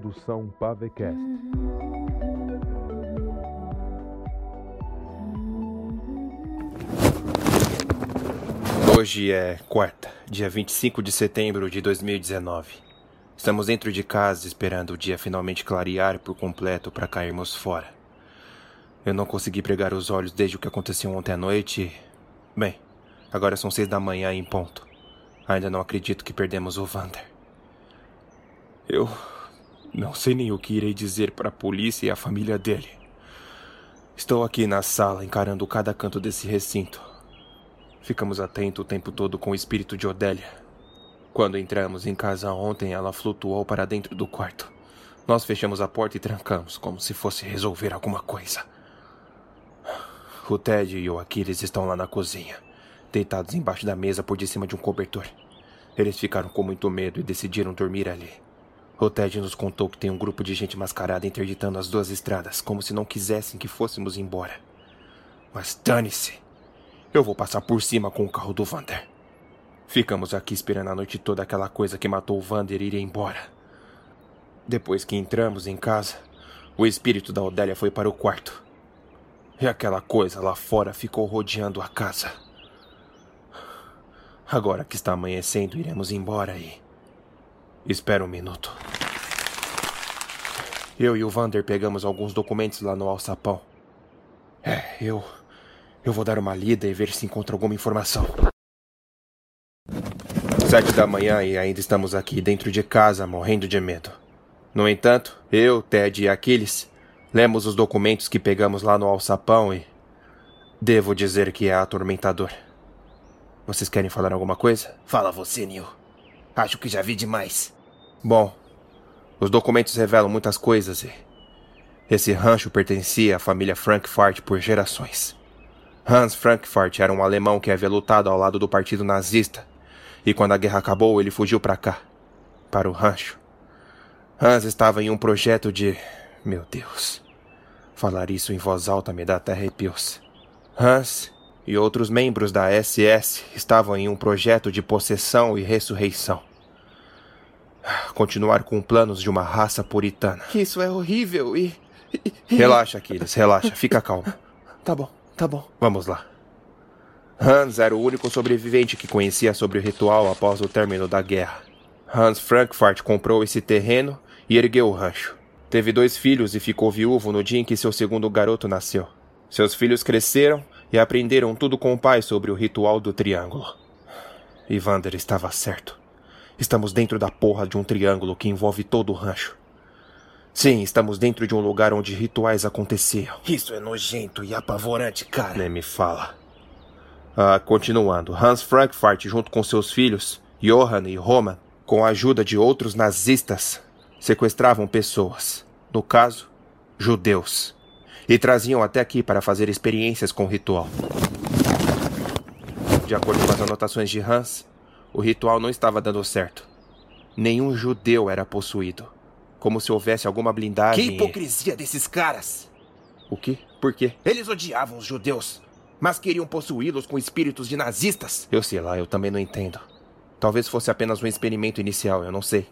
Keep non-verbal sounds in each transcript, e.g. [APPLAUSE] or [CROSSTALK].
produção Pavecast. Hoje é quarta, dia 25 de setembro de 2019. Estamos dentro de casa esperando o dia finalmente clarear por completo para cairmos fora. Eu não consegui pregar os olhos desde o que aconteceu ontem à noite. Bem, agora são seis da manhã em ponto. Ainda não acredito que perdemos o Vander. Eu não sei nem o que irei dizer para a polícia e a família dele. Estou aqui na sala encarando cada canto desse recinto. Ficamos atentos o tempo todo com o espírito de Odélia. Quando entramos em casa ontem, ela flutuou para dentro do quarto. Nós fechamos a porta e trancamos, como se fosse resolver alguma coisa. O Ted e o Aquiles estão lá na cozinha, deitados embaixo da mesa por de cima de um cobertor. Eles ficaram com muito medo e decidiram dormir ali. O Ted nos contou que tem um grupo de gente mascarada interditando as duas estradas, como se não quisessem que fôssemos embora. Mas dane-se! Eu vou passar por cima com o carro do Vander. Ficamos aqui esperando a noite toda aquela coisa que matou o Vander ir embora. Depois que entramos em casa, o espírito da Odélia foi para o quarto. E aquela coisa lá fora ficou rodeando a casa. Agora que está amanhecendo, iremos embora e. Espera um minuto. Eu e o Vander pegamos alguns documentos lá no alçapão. É, eu. Eu vou dar uma lida e ver se encontro alguma informação. Sete da manhã e ainda estamos aqui dentro de casa morrendo de medo. No entanto, eu, Ted e Aquiles lemos os documentos que pegamos lá no alçapão e. Devo dizer que é atormentador. Vocês querem falar alguma coisa? Fala você, Neil. Acho que já vi demais. Bom, os documentos revelam muitas coisas e. Esse rancho pertencia à família Frankfurt por gerações. Hans Frankfurt era um alemão que havia lutado ao lado do partido nazista, e quando a guerra acabou, ele fugiu para cá, para o rancho. Hans estava em um projeto de. Meu Deus. Falar isso em voz alta me dá até arrepios. Hans e outros membros da SS estavam em um projeto de possessão e ressurreição. Continuar com planos de uma raça puritana. Isso é horrível e. e- e- Relaxa, Aquiles, relaxa, fica calmo. Tá bom, tá bom. Vamos lá. Hans era o único sobrevivente que conhecia sobre o ritual após o término da guerra. Hans Frankfurt comprou esse terreno e ergueu o rancho. Teve dois filhos e ficou viúvo no dia em que seu segundo garoto nasceu. Seus filhos cresceram e aprenderam tudo com o pai sobre o ritual do triângulo. Evander estava certo. Estamos dentro da porra de um triângulo que envolve todo o rancho. Sim, estamos dentro de um lugar onde rituais aconteciam. Isso é nojento e apavorante, cara. Nem me fala. Ah, continuando, Hans Frankfurt, junto com seus filhos, Johann e Roman, com a ajuda de outros nazistas, sequestravam pessoas, no caso, judeus, e traziam até aqui para fazer experiências com o ritual. De acordo com as anotações de Hans, o ritual não estava dando certo. Nenhum judeu era possuído, como se houvesse alguma Que blindagem. e- hipocrisia desses caras! O quê? Por quê? Eles odiavam os judeus, mas queriam possuí-los com espíritos de nazistas. Eu sei lá, eu também não entendo. Talvez fosse apenas um experimento inicial, eu não sei.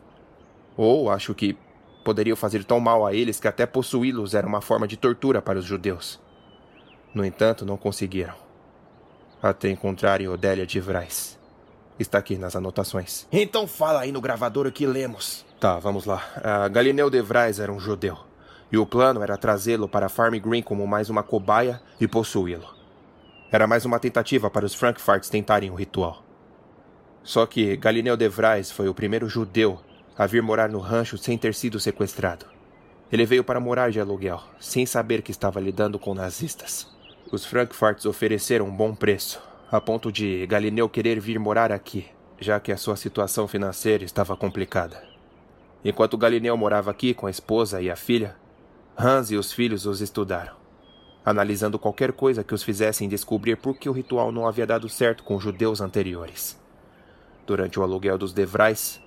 Ou acho que poderiam fazer tão mal a eles que até possuí-los era uma forma de tortura para os judeus. No entanto, não conseguiram. Até encontrarem Odélia de Vrais. Está aqui nas anotações. Então fala aí no gravador o que lemos. Tá, vamos lá. A Galineu de Vrais era um judeu. E o plano era trazê-lo para Farm Green como mais uma cobaia e possuí-lo. Era mais uma tentativa para os Frankfurts tentarem o ritual. Só que Galineu de Vrais foi o primeiro judeu a vir morar no rancho sem ter sido sequestrado. Ele veio para morar de aluguel, sem saber que estava lidando com nazistas. Os Frankfurts ofereceram um bom preço, a ponto de Galineu querer vir morar aqui, já que a sua situação financeira estava complicada. Enquanto Galineu morava aqui com a esposa e a filha, Hans e os filhos os estudaram, analisando qualquer coisa que os fizessem descobrir por que o ritual não havia dado certo com os judeus anteriores. Durante o aluguel dos Devrais,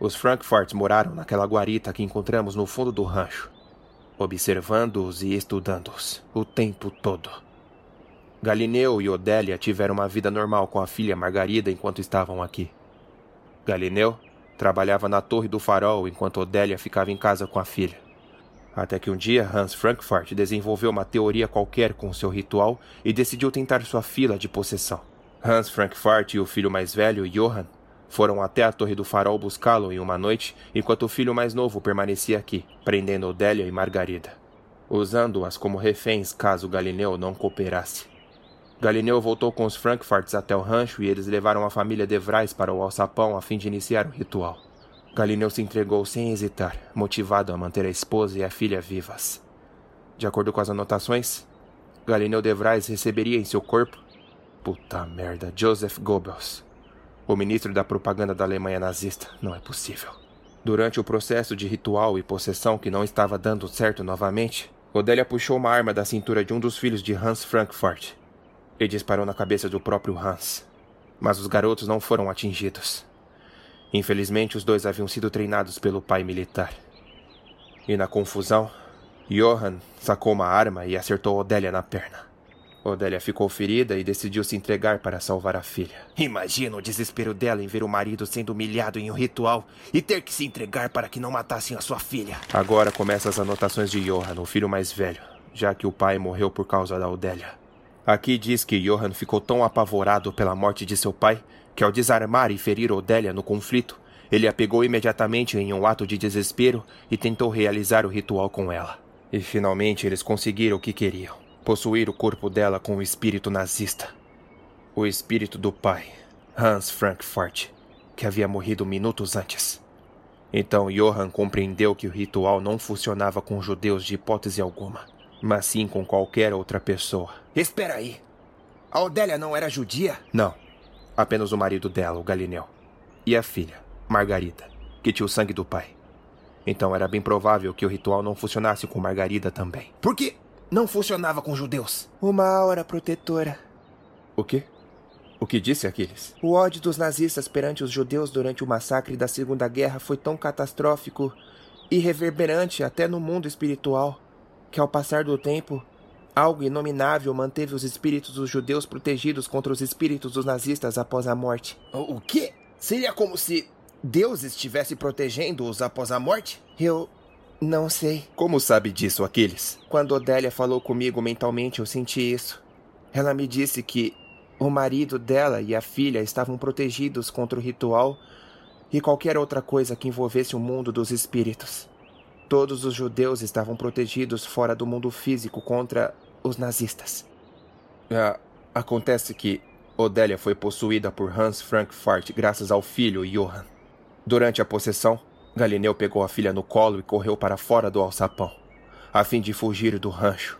os Frankfurts moraram naquela guarita que encontramos no fundo do rancho, observando-os e estudando-os o tempo todo. Galineu e Odélia tiveram uma vida normal com a filha Margarida enquanto estavam aqui. Galineu Trabalhava na torre do farol enquanto Odélia ficava em casa com a filha. Até que um dia Hans Frankfurt desenvolveu uma teoria qualquer com seu ritual e decidiu tentar sua fila de possessão. Hans Frankfurt e o filho mais velho, Johann, foram até a Torre do Farol buscá-lo em uma noite, enquanto o filho mais novo permanecia aqui, prendendo Odélia e Margarida, usando-as como reféns caso Galineu não cooperasse. Galineu voltou com os Frankfurts até o rancho e eles levaram a família de Vrais para o alçapão a fim de iniciar o ritual. Galineu se entregou sem hesitar, motivado a manter a esposa e a filha vivas. De acordo com as anotações, Galineu de Vrais receberia em seu corpo. Puta merda, Joseph Goebbels, o ministro da propaganda da Alemanha nazista. Não é possível. Durante o processo de ritual e possessão que não estava dando certo novamente, Odélia puxou uma arma da cintura de um dos filhos de Hans Frankfurt e disparou na cabeça do próprio Hans. Mas os garotos não foram atingidos. Infelizmente, os dois haviam sido treinados pelo pai militar. E na confusão, Johann sacou uma arma e acertou Odélia na perna. Odélia ficou ferida e decidiu se entregar para salvar a filha. Imagina o desespero dela em ver o marido sendo humilhado em um ritual e ter que se entregar para que não matassem a sua filha. Agora começam as anotações de Johann, o filho mais velho, já que o pai morreu por causa da Odélia. Aqui diz que Johann ficou tão apavorado pela morte de seu pai que ao desarmar e ferir Odélia no conflito, ele a pegou imediatamente em um ato de desespero e tentou realizar o ritual com ela. E finalmente eles conseguiram o que queriam: possuir o corpo dela com o espírito nazista. O espírito do pai, Hans Frankfurt, que havia morrido minutos antes. Então Johann compreendeu que o ritual não funcionava com judeus de hipótese alguma, mas sim com qualquer outra pessoa. Espera aí. A Odélia não era judia? Não. Apenas o marido dela, o Galineu. E a filha, Margarida, que tinha o sangue do pai. Então era bem provável que o ritual não funcionasse com Margarida também. Por que não funcionava com judeus? Uma aura protetora. O quê? O que disse Aquiles? O ódio dos nazistas perante os judeus durante o massacre da Segunda Guerra foi tão catastrófico e reverberante até no mundo espiritual que, ao passar do tempo, Algo inominável manteve os espíritos dos judeus protegidos contra os espíritos dos nazistas após a morte. O quê? Seria como se Deus estivesse protegendo-os após a morte? Eu não sei. Como sabe disso, Aquiles? Quando Odélia falou comigo mentalmente, eu senti isso. Ela me disse que o marido dela e a filha estavam protegidos contra o ritual e qualquer outra coisa que envolvesse o mundo dos espíritos. Todos os judeus estavam protegidos fora do mundo físico contra os nazistas. É, acontece que Odélia foi possuída por Hans Frankfurt graças ao filho Johann. Durante a possessão, Galineu pegou a filha no colo e correu para fora do alçapão, a fim de fugir do rancho.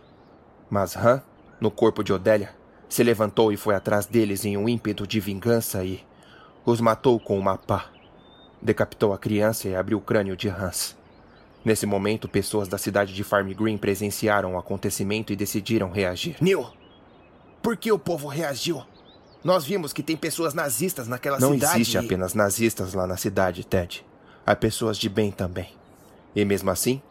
Mas Han, no corpo de Odélia, se levantou e foi atrás deles em um ímpeto de vingança e os matou com uma pá. Decapitou a criança e abriu o crânio de Hans. Nesse momento, pessoas da cidade de Farm Green presenciaram o acontecimento e decidiram reagir. Neil, por que o povo reagiu? Nós vimos que tem pessoas nazistas naquela Não cidade. Não existe e... apenas nazistas lá na cidade, Ted. Há pessoas de bem também. E mesmo assim,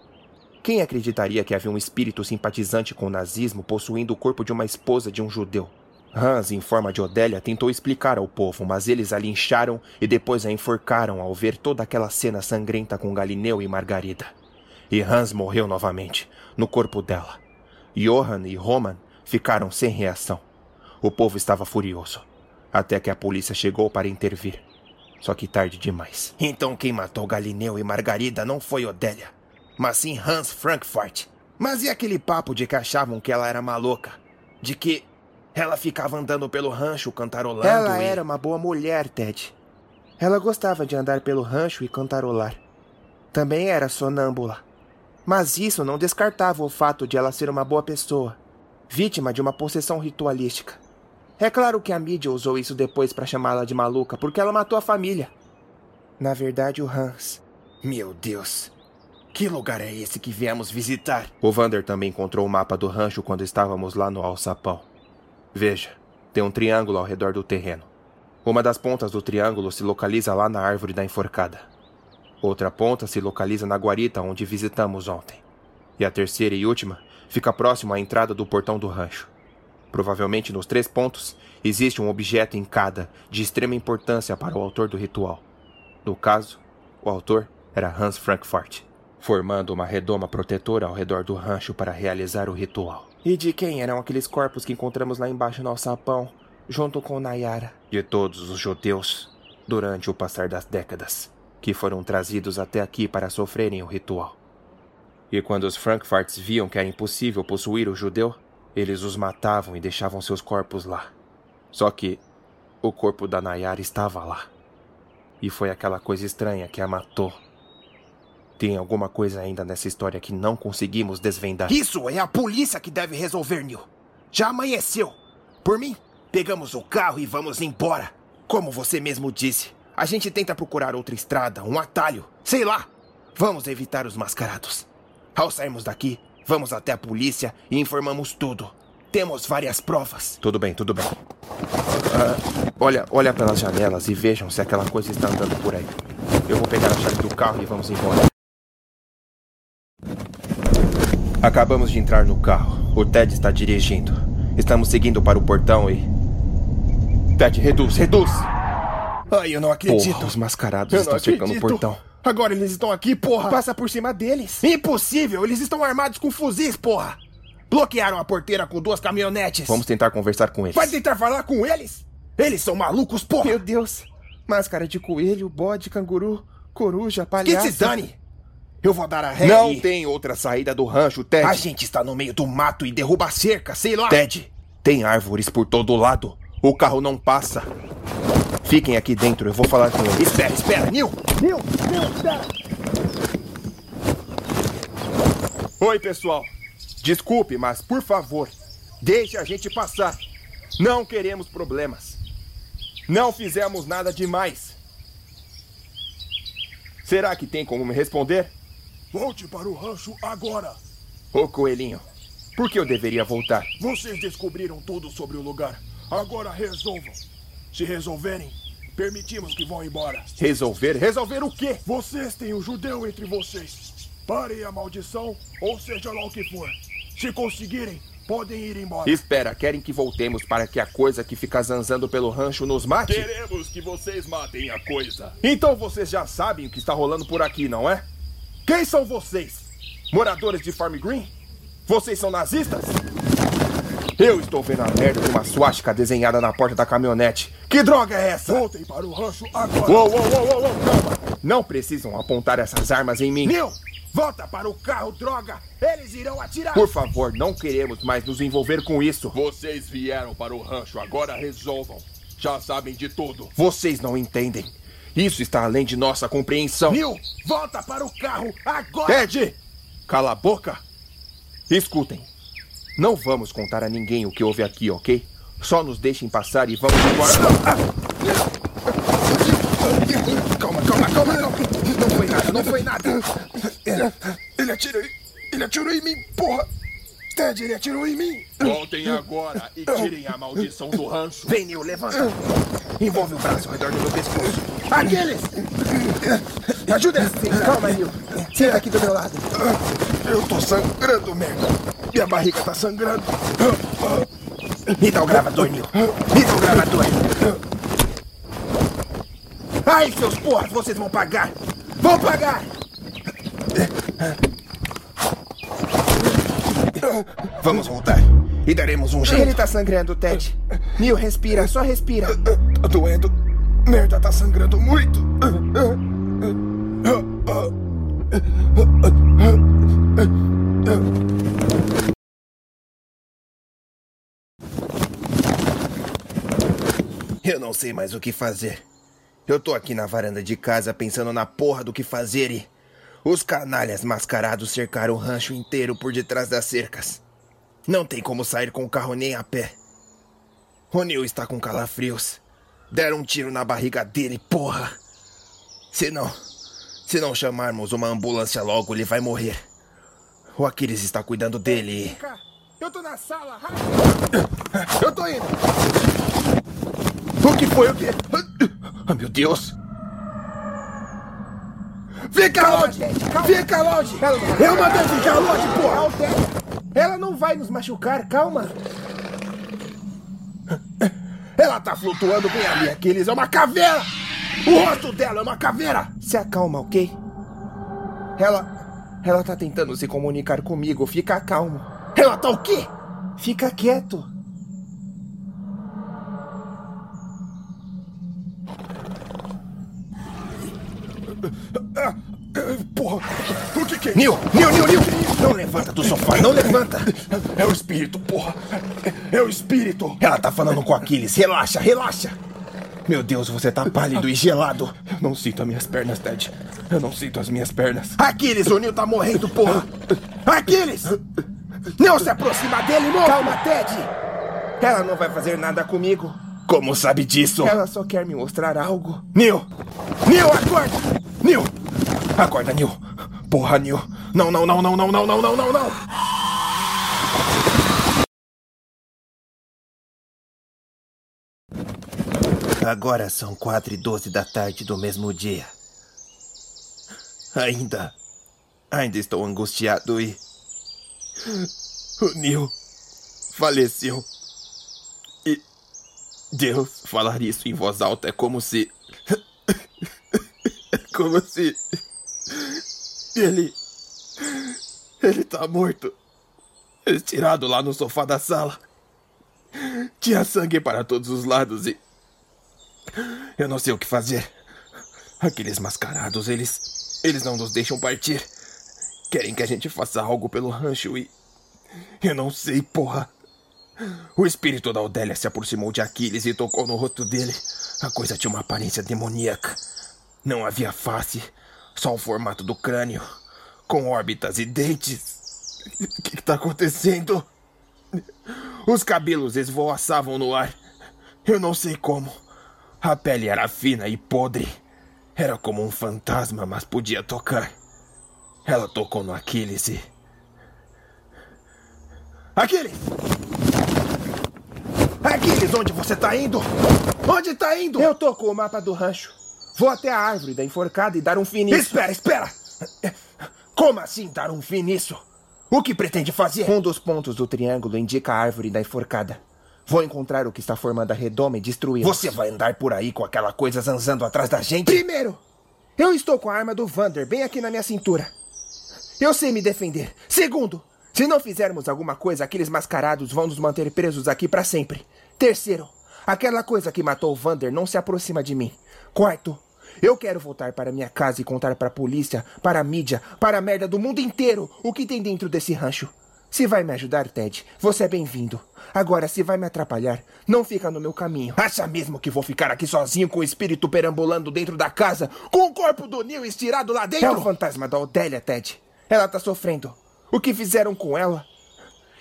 quem acreditaria que havia um espírito simpatizante com o nazismo possuindo o corpo de uma esposa de um judeu? Hans, em forma de Odélia, tentou explicar ao povo, mas eles a lincharam e depois a enforcaram ao ver toda aquela cena sangrenta com Galineu e Margarida. E Hans morreu novamente, no corpo dela. Johann e Roman ficaram sem reação. O povo estava furioso, até que a polícia chegou para intervir. Só que tarde demais. Então quem matou Galineu e Margarida não foi Odélia, mas sim Hans Frankfurt. Mas e aquele papo de que achavam que ela era maluca? De que ela ficava andando pelo rancho cantarolando Ela e... era uma boa mulher, Ted. Ela gostava de andar pelo rancho e cantarolar. Também era sonâmbula. Mas isso não descartava o fato de ela ser uma boa pessoa, vítima de uma possessão ritualística. É claro que a mídia usou isso depois para chamá-la de maluca, porque ela matou a família. Na verdade, o Hans. Meu Deus. Que lugar é esse que viemos visitar? O Vander também encontrou o mapa do rancho quando estávamos lá no alçapão. Veja, tem um triângulo ao redor do terreno. Uma das pontas do triângulo se localiza lá na árvore da enforcada. Outra ponta se localiza na guarita onde visitamos ontem. E a terceira e última fica próximo à entrada do portão do rancho. Provavelmente nos três pontos existe um objeto em cada de extrema importância para o autor do ritual. No caso, O autor era Hans Frankfurt, formando uma redoma protetora ao redor do rancho para realizar o ritual. E de quem eram aqueles corpos que encontramos lá embaixo no alçapão, junto com Nayara? De todos os judeus, durante o passar das décadas, que foram trazidos até aqui para sofrerem o ritual. E quando os Frankfurts viam que era impossível possuir o judeu, eles os matavam e deixavam seus corpos lá. Só que o corpo da Nayara estava lá. E foi aquela coisa estranha que a matou. Tem alguma coisa ainda nessa história que não conseguimos desvendar. Isso é a polícia que deve resolver, Neil. Já amanheceu. Por mim, pegamos o carro e vamos embora. Como você mesmo disse, a gente tenta procurar outra estrada, um atalho, sei lá. Vamos evitar os mascarados. Ao sairmos daqui, vamos até a polícia e informamos tudo. Temos várias provas. Tudo bem, tudo bem. Uh, olha, olha pelas janelas e vejam se aquela coisa está andando por aí. Eu vou pegar a chave do carro e vamos embora. Acabamos de entrar no carro. O Ted está dirigindo. Estamos seguindo para o portão e. Ted, reduz, reduz! Ai, eu não acredito. Porra, os mascarados eu estão cercando o portão. Agora eles estão aqui, porra! Passa por cima deles! Impossível! Eles estão armados com fuzis, porra! Bloquearam a porteira com duas caminhonetes! Vamos tentar conversar com eles. Vai tentar falar com eles? Eles são malucos, porra! Meu Deus! Máscara de coelho, bode, canguru, coruja, palhaço. Que se dane! Eu vou dar a ré Não e... tem outra saída do rancho, Ted. A gente está no meio do mato e derruba a cerca, sei lá. Ted, tem árvores por todo lado. O carro não passa. Fiquem aqui dentro, eu vou falar com eles. Espera, espera, Neil! Neil, Neil, espera! Oi, pessoal. Desculpe, mas por favor, deixe a gente passar. Não queremos problemas. Não fizemos nada demais. Será que tem como me responder? Volte para o rancho agora. Ô, coelhinho, por que eu deveria voltar? Vocês descobriram tudo sobre o lugar. Agora resolvam. Se resolverem, permitimos que vão embora. Resolver? Resolver o quê? Vocês têm um judeu entre vocês. Parem a maldição, ou seja lá o que for. Se conseguirem, podem ir embora. Espera, querem que voltemos para que a coisa que fica zanzando pelo rancho nos mate? Queremos que vocês matem a coisa. Então vocês já sabem o que está rolando por aqui, não é? Quem são vocês? Moradores de Farm Green? Vocês são nazistas? Eu estou vendo a merda de uma swastika desenhada na porta da caminhonete. Que droga é essa? Voltem para o rancho agora. Uou, uou, uou, uou, uou, calma. Não precisam apontar essas armas em mim. Neil, volta para o carro, droga. Eles irão atirar. Por favor, não queremos mais nos envolver com isso. Vocês vieram para o rancho, agora resolvam. Já sabem de tudo. Vocês não entendem. Isso está além de nossa compreensão. Neil, volta para o carro agora. Ed, cala a boca. Escutem. Não vamos contar a ninguém o que houve aqui, ok? Só nos deixem passar e vamos embora. Calma, calma, calma, calma. Não foi nada, não foi nada. Ele, ele atirou. Ele atirou em mim, porra. Ted, ele atirou em mim. Voltem agora e tirem a maldição do rancho. Vem, Neil, levanta. Envolve o braço ao redor do meu pescoço. Aqueles! Ajuda. Calma, Neil. Senta aqui do meu lado. Eu tô sangrando, merda. Minha barriga tá sangrando. Me dá o gravador, Neil. Me dá o gravador. Ai, seus porras, vocês vão pagar. Vão pagar! Vamos voltar. E daremos um jeito. Ele tá sangrando, Ted. Neil, respira, só respira. Tá doendo. Merda, tá sangrando muito. Eu não sei mais o que fazer. Eu tô aqui na varanda de casa pensando na porra do que fazer e. Os canalhas mascarados cercaram o rancho inteiro por detrás das cercas. Não tem como sair com o carro nem a pé. O Neil está com calafrios. Deram um tiro na barriga dele, porra. Se não. Se não chamarmos uma ambulância logo, ele vai morrer. O Aquiles está cuidando dele. Eu tô na sala, Eu tô indo. O que foi o quê? Oh, meu Deus. Fica longe! Fica longe! Eu mandei ficar longe, porra! Ela não vai nos machucar, calma. Ela tá flutuando bem ali, Aquiles. É uma caveira! O rosto dela é uma caveira! Se acalma, ok? Ela. Ela tá tentando se comunicar comigo. Fica calmo. Ela tá o quê? Fica quieto. Porra, o que que é Nil, Nil, Nil, Nil! Não levanta do sofá, não levanta! É o espírito, porra! É, o espírito! Ela tá falando com Aquiles, relaxa, relaxa! Meu Deus, você tá pálido e gelado! Eu não sinto as minhas pernas, Ted. Eu não sinto as minhas pernas. Aquiles, o Nil tá morrendo, porra! Aquiles! Não se aproxima dele, moço! Calma, Ted! Ela não vai fazer nada comigo. Como sabe disso? Ela só quer me mostrar algo. Nil! Nil, acorda! Nil! Acorda, Nil! Porra, Nil! Não, não, não, não, não, não, não, não, não, não! Agora são quatro e doze da tarde do mesmo dia. Ainda. Ainda estou angustiado e. O Neil faleceu. E. Deus falar isso em voz alta é como se. Como se. Ele. Ele tá morto. Estirado lá no sofá da sala. Tinha sangue para todos os lados e. Eu não sei o que fazer. Aqueles mascarados, eles. Eles não nos deixam partir. Querem que a gente faça algo pelo rancho e. Eu não sei, porra. O espírito da Odélia se aproximou de Aquiles e tocou no rosto dele. A coisa tinha uma aparência demoníaca. Não havia face, só o formato do crânio, com órbitas e dentes. O que está acontecendo? Os cabelos esvoaçavam no ar. Eu não sei como. A pele era fina e podre. Era como um fantasma, mas podia tocar. Ela tocou no Aquiles e. Aquiles! Aquiles, onde você tá indo? Onde tá indo? Eu tô com o mapa do rancho. Vou até a árvore da enforcada e dar um fim nisso. Espera, espera! Como assim dar um fim nisso? O que pretende fazer? Um dos pontos do triângulo indica a árvore da enforcada. Vou encontrar o que está formando a redoma e destruí-lo. Você vai andar por aí com aquela coisa zanzando atrás da gente? Primeiro, eu estou com a arma do Vander bem aqui na minha cintura. Eu sei me defender. Segundo, se não fizermos alguma coisa, aqueles mascarados vão nos manter presos aqui para sempre. Terceiro, aquela coisa que matou o Vander não se aproxima de mim. Quarto, eu quero voltar para minha casa e contar para a polícia, para a mídia, para a merda do mundo inteiro o que tem dentro desse rancho. Se vai me ajudar, Ted, você é bem-vindo. Agora, se vai me atrapalhar, não fica no meu caminho. Acha mesmo que vou ficar aqui sozinho com o espírito perambulando dentro da casa, com o corpo do Neil estirado lá dentro? É o fantasma da Odélia, Ted. Ela tá sofrendo. O que fizeram com ela?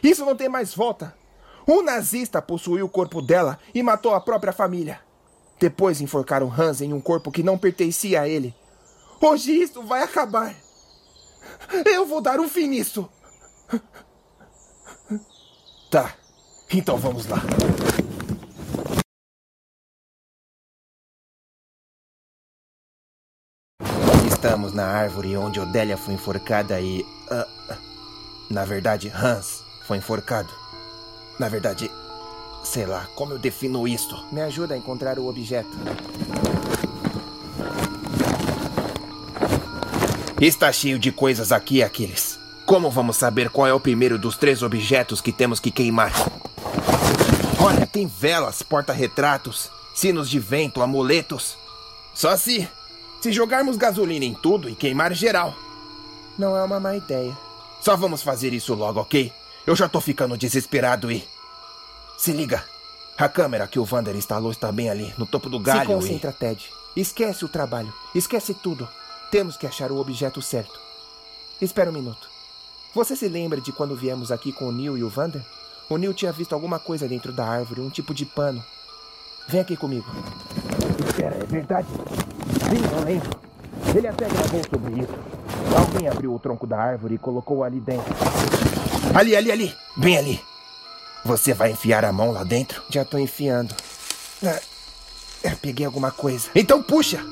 Isso não tem mais volta. Um nazista possuiu o corpo dela e matou a própria família. Depois enforcaram Hans em um corpo que não pertencia a ele. Hoje isso vai acabar. Eu vou dar um fim nisso. Tá. Então vamos lá. Estamos na árvore onde Odélia foi enforcada e. Uh, na verdade, Hans foi enforcado. Na verdade, sei lá, como eu defino isso? Me ajuda a encontrar o objeto. Está cheio de coisas aqui, Aquiles. Como vamos saber qual é o primeiro dos três objetos que temos que queimar? Olha, tem velas, porta-retratos, sinos de vento, amuletos. Só se. Se jogarmos gasolina em tudo e queimar geral. Não é uma má ideia. Só vamos fazer isso logo, ok? Eu já tô ficando desesperado e. Se liga. A câmera que o Vander instalou está bem ali, no topo do galho. Se concentra, e... Ted. Esquece o trabalho. Esquece tudo. Temos que achar o objeto certo. Espera um minuto. Você se lembra de quando viemos aqui com o Neil e o Vander? O Neil tinha visto alguma coisa dentro da árvore, um tipo de pano. Vem aqui comigo. Espera, é verdade? Sim, eu lembro. Ele até gravou sobre isso. Alguém abriu o tronco da árvore e colocou ali dentro. Ali, ali, ali! Bem ali! Você vai enfiar a mão lá dentro? Já tô enfiando. Ah, é, peguei alguma coisa. Então puxa!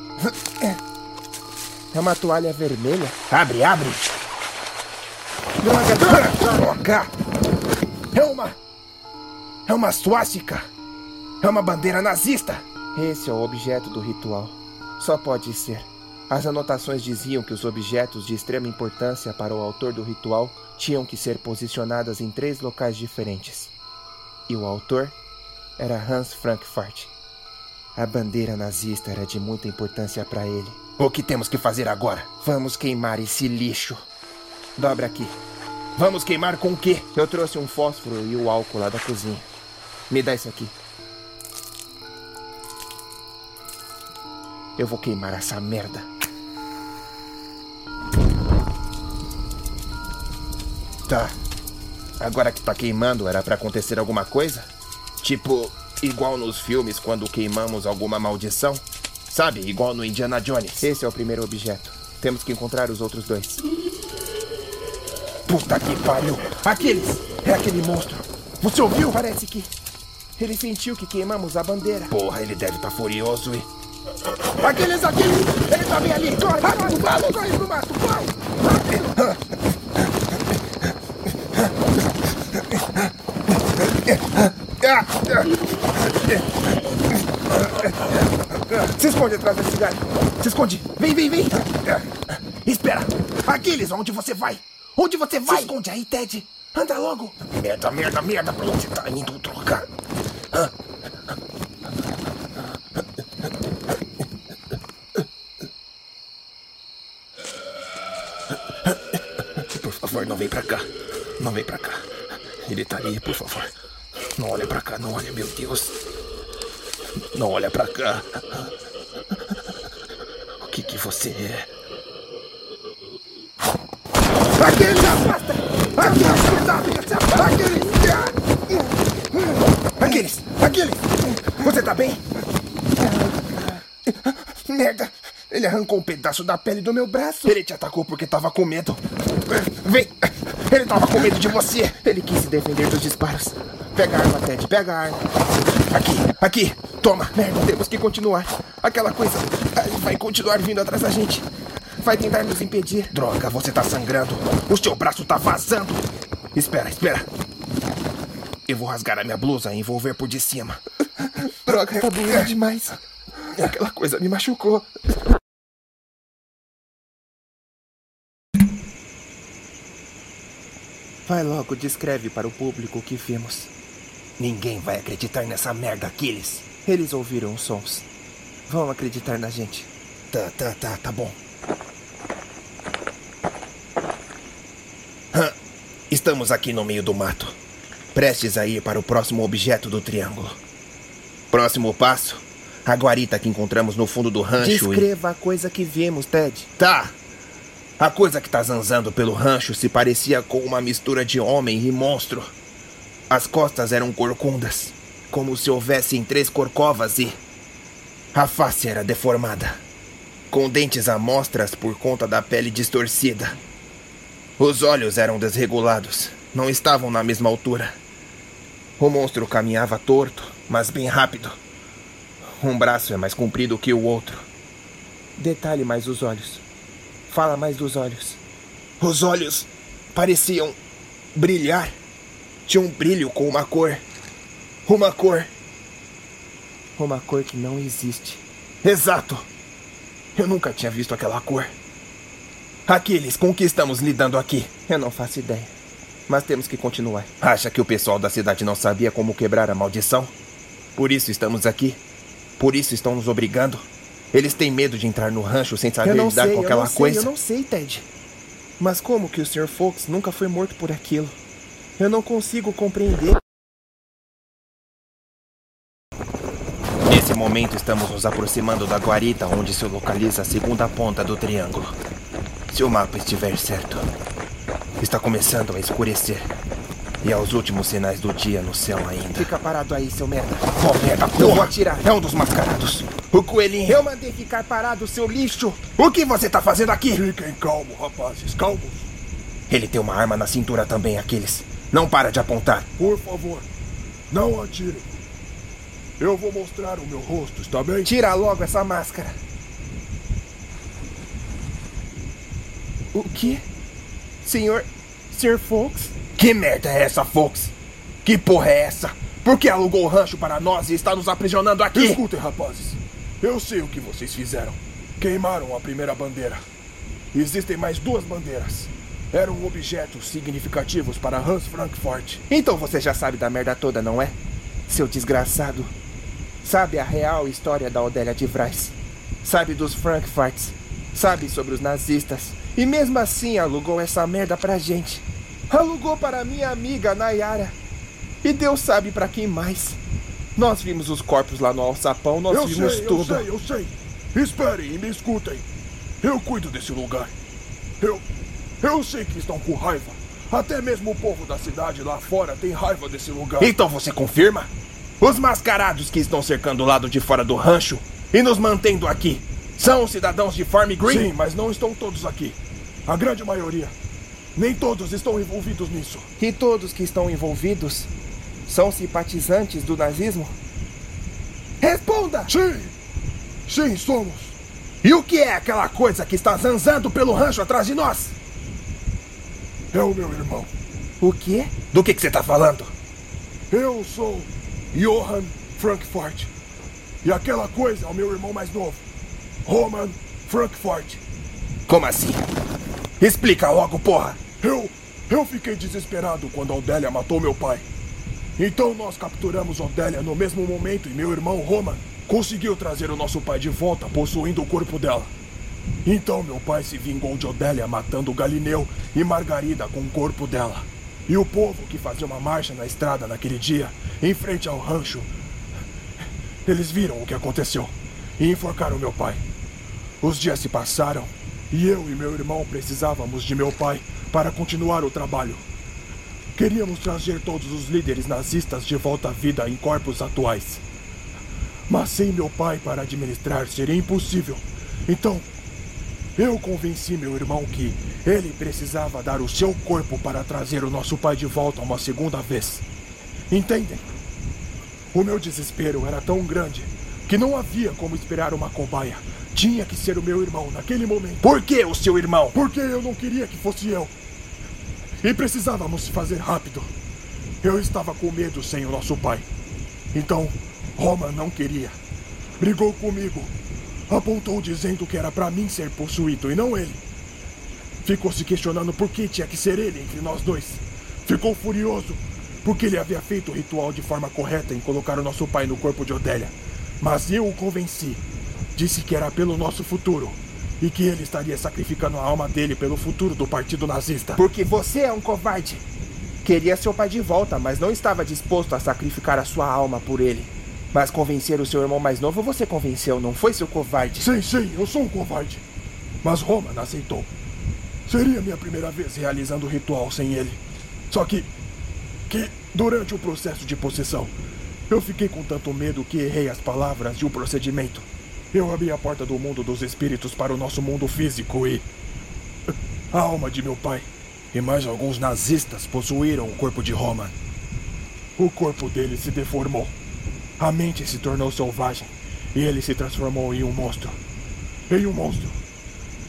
É uma toalha vermelha? Abre, abre! Droga, droga! É uma. É uma suástica! É uma bandeira nazista! Esse é o objeto do ritual. Só pode ser. As anotações diziam que os objetos de extrema importância para o autor do ritual tinham que ser posicionadas em três locais diferentes. E o autor era Hans Frankfurt. A bandeira nazista era de muita importância para ele. O que temos que fazer agora? Vamos queimar esse lixo. Dobra aqui. Vamos queimar com o quê? Eu trouxe um fósforo e o álcool lá da cozinha. Me dá isso aqui. Eu vou queimar essa merda. Tá. Agora que tá queimando, era para acontecer alguma coisa? Tipo, igual nos filmes quando queimamos alguma maldição? Sabe, igual no Indiana Jones. Esse é o primeiro objeto. Temos que encontrar os outros dois. Puta que pariu! Aqueles! É aquele monstro! Você ouviu? Parece que. Ele sentiu que queimamos a bandeira. Porra, ele deve estar tá furioso e. Aqueles, aqueles! Ele tá bem ali! Corre, corre, corre, corre pro mato, corre! [LAUGHS] Se esconde atrás desse galho. Se esconde. Vem, vem, vem. Espera. Aquiles, onde você vai? Onde você vai? Se esconde aí, Ted. Anda logo. Merda, merda, merda. Pra onde tá indo, trocar? Por favor, não vem pra cá. Não vem pra cá. Ele tá ali, por favor. Não olha pra cá, não olha, meu Deus. Não olha pra cá. O que que você é? Aquele afasta! Aqueles, Aqueles! Aqueles! Aqueles! Você tá bem? Merda! Ele arrancou um pedaço da pele do meu braço. Ele te atacou porque tava com medo. Vem! Ele tava com medo de você. Ele quis se defender dos disparos. Pega a arma, Ted. Pega a arma. Aqui, aqui. Toma. Merda, temos que continuar. Aquela coisa vai continuar vindo atrás da gente. Vai tentar nos impedir. Droga, você tá sangrando. O seu braço tá vazando. Espera, espera. Eu vou rasgar a minha blusa e envolver por de cima. Droga, tá doendo demais. Aquela coisa me machucou. Vai logo, descreve para o público o que vimos. Ninguém vai acreditar nessa merda, Aquiles. Eles ouviram os sons. Vão acreditar na gente. Tá, tá, tá, tá bom. Hã? Estamos aqui no meio do mato, prestes a ir para o próximo objeto do triângulo. Próximo passo: a guarita que encontramos no fundo do rancho. Descreva e... a coisa que vimos, Ted. Tá. A coisa que tá zanzando pelo rancho se parecia com uma mistura de homem e monstro. As costas eram corcundas, como se houvessem três corcovas e. A face era deformada, com dentes à mostras por conta da pele distorcida. Os olhos eram desregulados, não estavam na mesma altura. O monstro caminhava torto, mas bem rápido. Um braço é mais comprido que o outro. Detalhe mais os olhos. Fala mais dos olhos. Os olhos pareciam brilhar. Tinha um brilho com uma cor. Uma cor. Uma cor que não existe. Exato. Eu nunca tinha visto aquela cor. Aquiles, com o que estamos lidando aqui? Eu não faço ideia. Mas temos que continuar. Acha que o pessoal da cidade não sabia como quebrar a maldição? Por isso estamos aqui? Por isso estão nos obrigando? Eles têm medo de entrar no rancho sem saber lidar sei, com aquela eu coisa? Sei, eu não sei, Ted. Mas como que o Sr. Fox nunca foi morto por aquilo? Eu não consigo compreender. Nesse momento estamos nos aproximando da guarita onde se localiza a segunda ponta do triângulo. Se o mapa estiver certo, está começando a escurecer. E aos últimos sinais do dia no céu ainda. Fica parado aí, seu merda. Oh, merda, porra! Eu vou atirar. É um dos mascarados. O coelhinho. Eu mandei ficar parado, seu lixo. O que você tá fazendo aqui? Fiquem calmos, rapazes, calmos. Ele tem uma arma na cintura também, aqueles. Não para de apontar. Por favor, não atirem. Eu vou mostrar o meu rosto, está bem? Tira logo essa máscara. O que? Senhor. Sr. Fox? Que merda é essa, Fox? Que porra é essa? Por que alugou o rancho para nós e está nos aprisionando aqui? Escutem, rapazes. Eu sei o que vocês fizeram. Queimaram a primeira bandeira. Existem mais duas bandeiras. Eram objetos significativos para Hans Frankfurt. Então você já sabe da merda toda, não é? Seu desgraçado. Sabe a real história da Odélia de Vrais. Sabe dos Frankfurts. Sabe sobre os nazistas. E mesmo assim alugou essa merda pra gente. Alugou para minha amiga Nayara. E Deus sabe para quem mais. Nós vimos os corpos lá no alçapão, nós eu vimos sei, tudo. Eu sei, eu sei. Esperem e me escutem. Eu cuido desse lugar. Eu. Eu sei que estão com raiva. Até mesmo o povo da cidade lá fora tem raiva desse lugar. Então você confirma? Os mascarados que estão cercando o lado de fora do rancho e nos mantendo aqui são os cidadãos de Farm Green? Sim, mas não estão todos aqui. A grande maioria. Nem todos estão envolvidos nisso. E todos que estão envolvidos são simpatizantes do nazismo? Responda! Sim! Sim, somos. E o que é aquela coisa que está zanzando pelo rancho atrás de nós? É o meu irmão. O quê? Do que, que você está falando? Eu sou Johann Frankfurt. E aquela coisa é o meu irmão mais novo, Roman Frankfurt. Como assim? Explica logo, porra! Eu. Eu fiquei desesperado quando a Odélia matou meu pai. Então nós capturamos Odélia no mesmo momento e meu irmão Roman conseguiu trazer o nosso pai de volta, possuindo o corpo dela. Então meu pai se vingou de Odélia matando Galineu e Margarida com o corpo dela. E o povo que fazia uma marcha na estrada naquele dia, em frente ao rancho, eles viram o que aconteceu e enforcaram meu pai. Os dias se passaram e eu e meu irmão precisávamos de meu pai para continuar o trabalho. Queríamos trazer todos os líderes nazistas de volta à vida em corpos atuais. Mas sem meu pai para administrar seria impossível. Então, eu convenci meu irmão que ele precisava dar o seu corpo para trazer o nosso pai de volta uma segunda vez. Entendem? O meu desespero era tão grande que não havia como esperar uma cobaia. Tinha que ser o meu irmão naquele momento. Por que o seu irmão? Porque eu não queria que fosse eu. E precisávamos fazer rápido. Eu estava com medo sem o nosso pai. Então, Roma não queria. Brigou comigo. Apontou dizendo que era para mim ser possuído e não ele. Ficou se questionando por que tinha que ser ele entre nós dois. Ficou furioso porque ele havia feito o ritual de forma correta em colocar o nosso pai no corpo de Odélia. Mas eu o convenci. Disse que era pelo nosso futuro e que ele estaria sacrificando a alma dele pelo futuro do partido nazista. Porque você é um covarde. Queria seu pai de volta, mas não estava disposto a sacrificar a sua alma por ele. Mas convencer o seu irmão mais novo você convenceu, não foi, seu covarde? Sim, sim, eu sou um covarde. Mas Roman aceitou. Seria minha primeira vez realizando o ritual sem ele. Só que. que durante o processo de possessão, eu fiquei com tanto medo que errei as palavras e o procedimento. Eu abri a porta do mundo dos espíritos para o nosso mundo físico e. A alma de meu pai e mais alguns nazistas possuíram o corpo de Roman. O corpo dele se deformou. A mente se tornou selvagem e ele se transformou em um monstro. Em um monstro.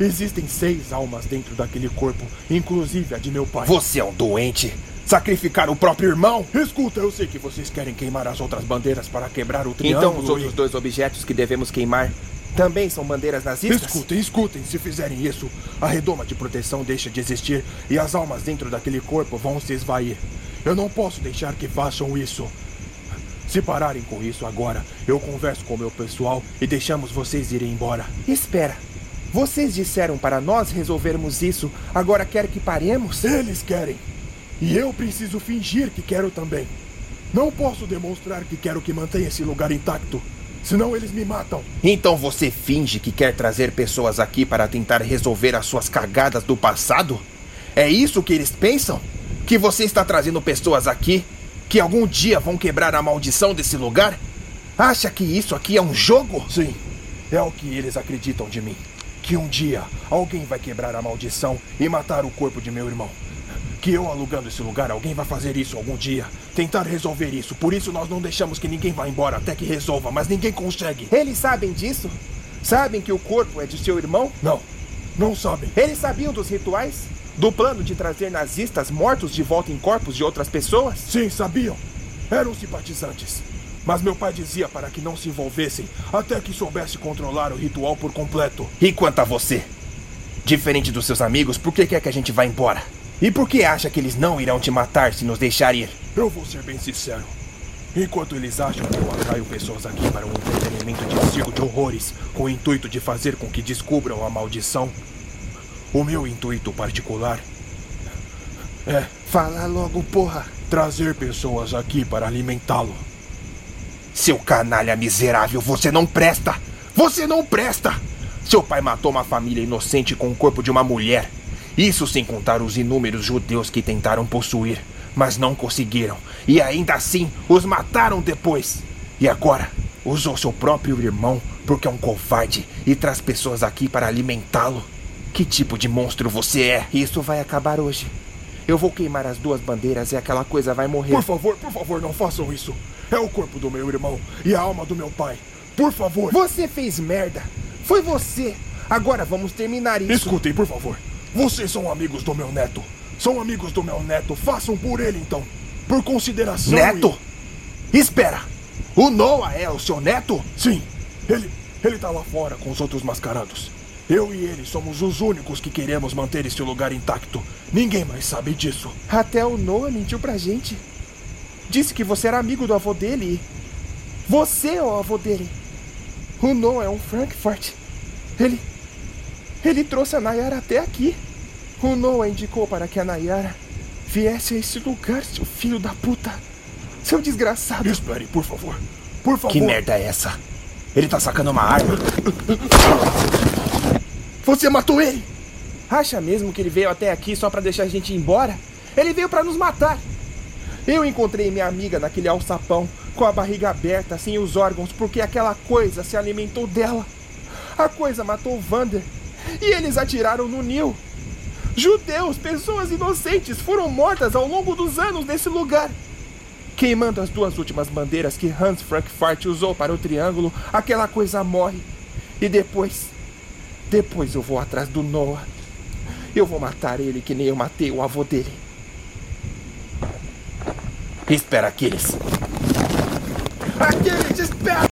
Existem seis almas dentro daquele corpo, inclusive a de meu pai. Você é um doente! Sacrificar o próprio irmão? Escuta, eu sei que vocês querem queimar as outras bandeiras para quebrar o triângulo. Então os outros e... dois objetos que devemos queimar também são bandeiras nazistas? Escutem, escutem. Se fizerem isso, a redoma de proteção deixa de existir e as almas dentro daquele corpo vão se esvair. Eu não posso deixar que façam isso. Se pararem com isso agora, eu converso com o meu pessoal e deixamos vocês irem embora. Espera. Vocês disseram para nós resolvermos isso, agora quer que paremos? Eles querem. E eu preciso fingir que quero também. Não posso demonstrar que quero que mantenha esse lugar intacto. Senão eles me matam. Então você finge que quer trazer pessoas aqui para tentar resolver as suas cagadas do passado? É isso que eles pensam? Que você está trazendo pessoas aqui que algum dia vão quebrar a maldição desse lugar? Acha que isso aqui é um jogo? Sim, é o que eles acreditam de mim. Que um dia alguém vai quebrar a maldição e matar o corpo de meu irmão. Que eu alugando esse lugar, alguém vai fazer isso algum dia. Tentar resolver isso. Por isso nós não deixamos que ninguém vá embora até que resolva, mas ninguém consegue. Eles sabem disso? Sabem que o corpo é de seu irmão? Não, não sabem. Eles sabiam dos rituais? Do plano de trazer nazistas mortos de volta em corpos de outras pessoas? Sim, sabiam. Eram simpatizantes. Mas meu pai dizia para que não se envolvessem até que soubesse controlar o ritual por completo. E quanto a você? Diferente dos seus amigos, por que quer que a gente vá embora? E por que acha que eles não irão te matar se nos deixar ir? Eu vou ser bem sincero. Enquanto eles acham que eu atraio pessoas aqui para um entretenimento de circo de horrores com o intuito de fazer com que descubram a maldição, o meu intuito particular é. Fala logo, porra! Trazer pessoas aqui para alimentá-lo. Seu canalha miserável, você não presta! Você não presta! Seu pai matou uma família inocente com o corpo de uma mulher. Isso sem contar os inúmeros judeus que tentaram possuir, mas não conseguiram. E ainda assim os mataram depois. E agora usou seu próprio irmão porque é um covarde e traz pessoas aqui para alimentá-lo. Que tipo de monstro você é? Isso vai acabar hoje. Eu vou queimar as duas bandeiras e aquela coisa vai morrer. Por favor, por favor, não façam isso. É o corpo do meu irmão e a alma do meu pai. Por favor. Você fez merda. Foi você. Agora vamos terminar isso. Escutem, por favor. Vocês são amigos do meu neto. São amigos do meu neto. Façam por ele então. Por consideração. Neto? E... Espera. O Noah é o seu neto? Sim. Ele. Ele tá lá fora com os outros mascarados. Eu e ele somos os únicos que queremos manter este lugar intacto. Ninguém mais sabe disso. Até o Noah mentiu pra gente. Disse que você era amigo do avô dele. Você é o avô dele. O Noah é um Frankfurt. Ele. Ele trouxe a Nayara até aqui. O Noah indicou para que a Nayara viesse a esse lugar, seu filho da puta. Seu desgraçado. Espere, por favor. Por favor. Que merda é essa? Ele tá sacando uma arma. Você matou ele! Acha mesmo que ele veio até aqui só para deixar a gente ir embora? Ele veio para nos matar. Eu encontrei minha amiga naquele alçapão, com a barriga aberta, sem os órgãos, porque aquela coisa se alimentou dela. A coisa matou o Vander. E eles atiraram no Nil. Judeus, pessoas inocentes, foram mortas ao longo dos anos nesse lugar. Queimando as duas últimas bandeiras que Hans Frankfurt usou para o triângulo, aquela coisa morre. E depois, depois eu vou atrás do Noah. Eu vou matar ele que nem eu matei o avô dele. Espera, Aquiles. Aquiles, espera!